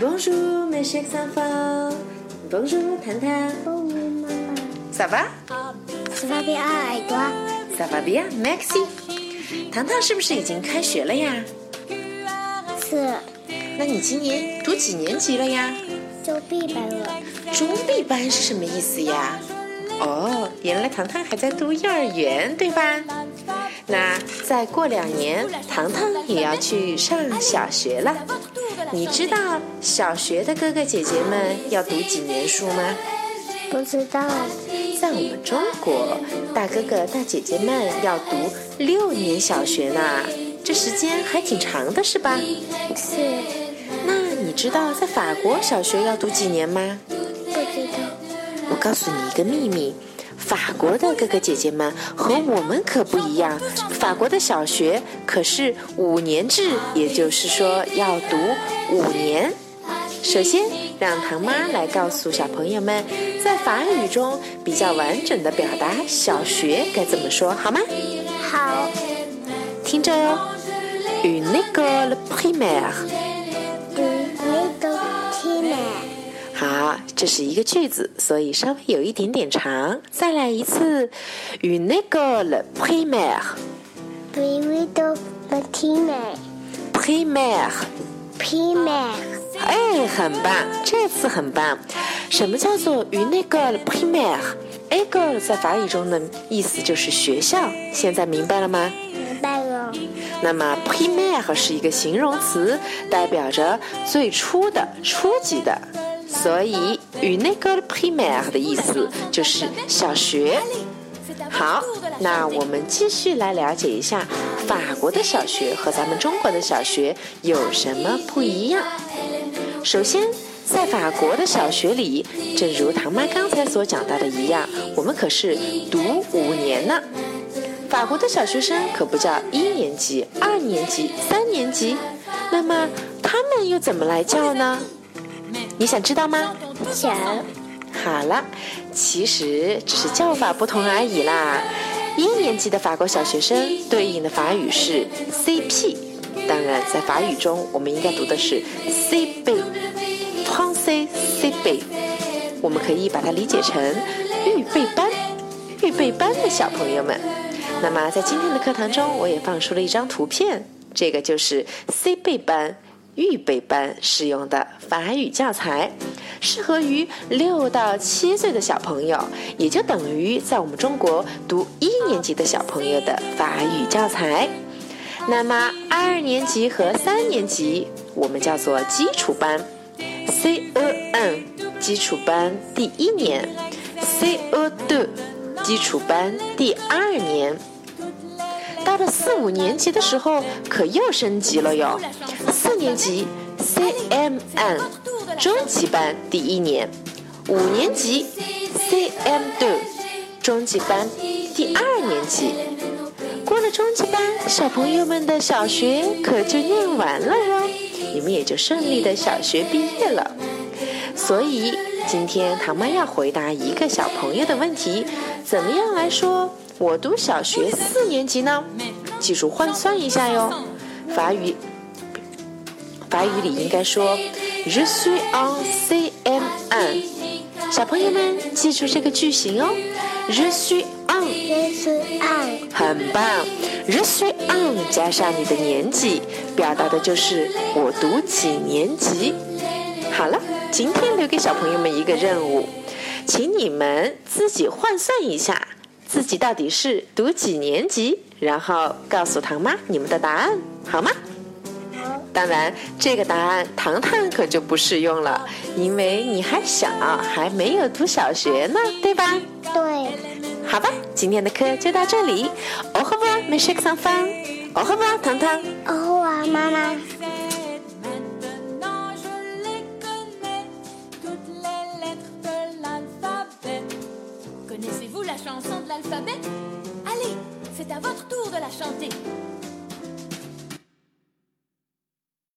Bonjour, mes chers enfants. Bonjour, 糖糖。哦，妈妈，Ça va? 是发比二耳朵，Ça va bien, merci. 糖糖是不是已经开学了呀？是那你今年读几年级了呀？周必班了。中 B 班是什么意思呀？哦，原来糖糖还在读幼儿园，对吧？那再过两年，糖糖也要去上小学了。你知道小学的哥哥姐姐们要读几年书吗？不知道，在我们中国，大哥哥大姐姐们要读六年小学呢，这时间还挺长的，是吧？是那你知道在法国小学要读几年吗？不知道。我告诉你一个秘密，法国的哥哥姐姐们和我们可不一样。法国的小学可是五年制，也就是说要读五年。首先，让唐妈来告诉小朋友们，在法语中比较完整的表达小学该怎么说，好吗？好，听着哦，une école primaire。嗯，那个 T 呢？好，这是一个句子，所以稍微有一点点长。再来一次，une école primaire。比维多的 T 呢 primaire，？P 呢？哎，很棒，这次很棒。什么叫做 une école primaire？école 在法语中的意思就是学校，现在明白了吗？明白了。那么 primaire 是一个形容词，代表着最初的、初级的。所以，unegal primaire 的意思就是小学。好，那我们继续来了解一下法国的小学和咱们中国的小学有什么不一样。首先，在法国的小学里，正如唐妈刚才所讲到的一样，我们可是读五年呢。法国的小学生可不叫一年级、二年级、三年级，那么他们又怎么来叫呢？你想知道吗？想好了，其实只是叫法不同而已啦。一年级的法国小学生对应的法语是 CP，当然在法语中我们应该读的是 CB，汤 C CB，我们可以把它理解成预备班，预备班的小朋友们。那么在今天的课堂中，我也放出了一张图片，这个就是 CB 班。预备班使用的法语教材，适合于六到七岁的小朋友，也就等于在我们中国读一年级的小朋友的法语教材。那么二年级和三年级我们叫做基础班，C E N，基础班第一年，CE2 基础班第二年。到了四五年级的时候，可又升级了哟。四年级 C M N 中级班第一年，五年级 CM2 中级班第二年级。过了中级班，小朋友们的小学可就念完了哟，你们也就顺利的小学毕业了。所以今天唐妈要回答一个小朋友的问题：怎么样来说？我读小学四年级呢，记住换算一下哟。法语，法语里应该说 “Je suis en CM1”。小朋友们记住这个句型哦，“Je suis en”，很棒，“Je suis en” 加上你的年纪，表达的就是我读几年级。好了，今天留给小朋友们一个任务，请你们自己换算一下。自己到底是读几年级？然后告诉唐妈你们的答案，好吗？好，当然，这个答案糖糖可就不适用了，因为你还小，还没有读小学呢，对吧？对，好吧，今天的课就到这里。Au revoir, mes chers enfants. Au revoir, 糖糖。哦啊，妈妈。La chanson de l'alphabet Allez, c'est à votre tour de la chanter.